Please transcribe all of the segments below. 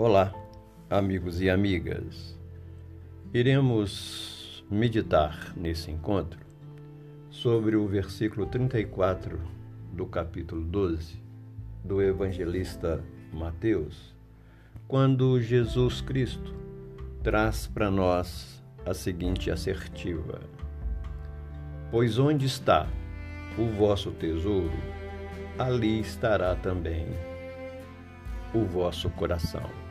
Olá, amigos e amigas. Iremos meditar nesse encontro sobre o versículo 34 do capítulo 12 do evangelista Mateus, quando Jesus Cristo traz para nós a seguinte assertiva: Pois onde está o vosso tesouro, ali estará também o vosso coração.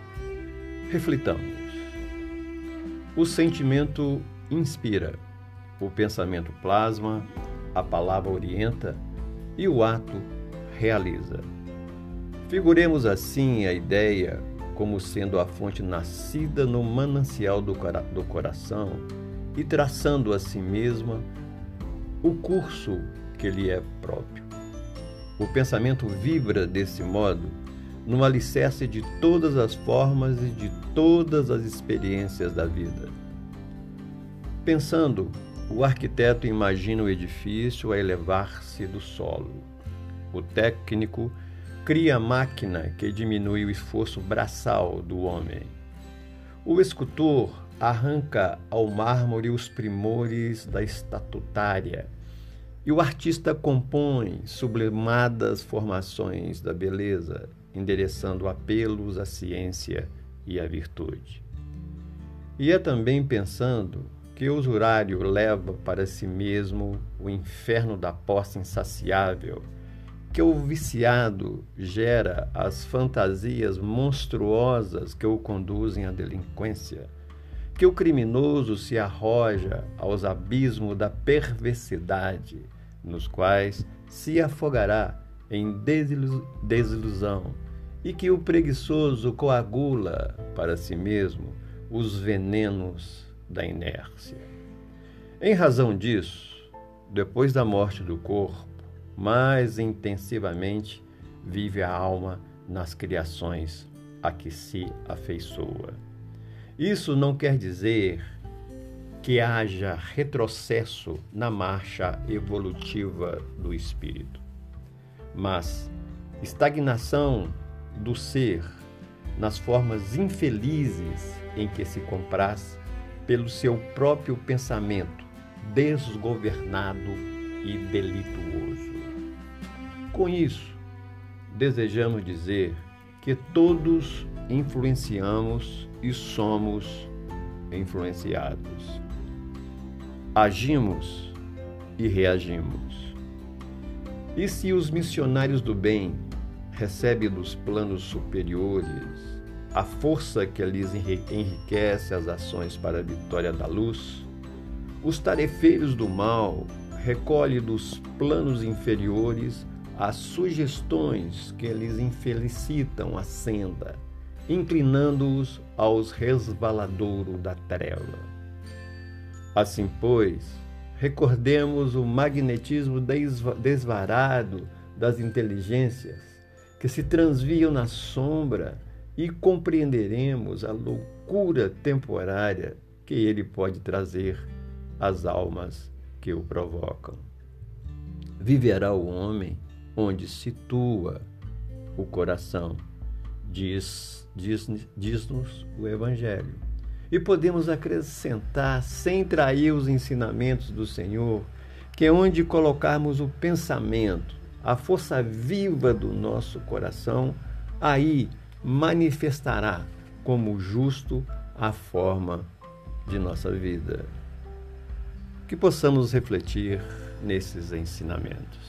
Reflitamos. O sentimento inspira, o pensamento plasma, a palavra orienta e o ato realiza. Figuremos assim a ideia como sendo a fonte nascida no manancial do, do coração e traçando a si mesma o curso que lhe é próprio. O pensamento vibra desse modo no alicerce de todas as formas e de todas as experiências da vida. Pensando, o arquiteto imagina o edifício a elevar-se do solo. O técnico cria a máquina que diminui o esforço braçal do homem. O escultor arranca ao mármore os primores da estatutária e o artista compõe sublimadas formações da beleza, endereçando apelos à ciência e à virtude. E é também pensando que o usurário leva para si mesmo o inferno da posse insaciável, que o viciado gera as fantasias monstruosas que o conduzem à delinquência, que o criminoso se arroja aos abismos da perversidade nos quais se afogará em desilusão, e que o preguiçoso coagula para si mesmo os venenos da inércia. Em razão disso, depois da morte do corpo, mais intensivamente vive a alma nas criações a que se afeiçoa. Isso não quer dizer que haja retrocesso na marcha evolutiva do espírito, mas estagnação do ser nas formas infelizes em que se compraz pelo seu próprio pensamento desgovernado e delituoso. Com isso, desejamos dizer que todos influenciamos e somos influenciados agimos e reagimos. E se os missionários do bem recebem dos planos superiores a força que lhes enriquece as ações para a vitória da luz, os tarefeiros do mal recolhem dos planos inferiores as sugestões que lhes infelicitam a senda, inclinando-os aos resvaladouros da treva. Assim, pois, recordemos o magnetismo desvarado das inteligências que se transviam na sombra e compreenderemos a loucura temporária que ele pode trazer às almas que o provocam. Viverá o homem onde situa o coração, diz-nos diz, diz o Evangelho. E podemos acrescentar, sem trair os ensinamentos do Senhor, que é onde colocarmos o pensamento, a força viva do nosso coração, aí manifestará como justo a forma de nossa vida. Que possamos refletir nesses ensinamentos.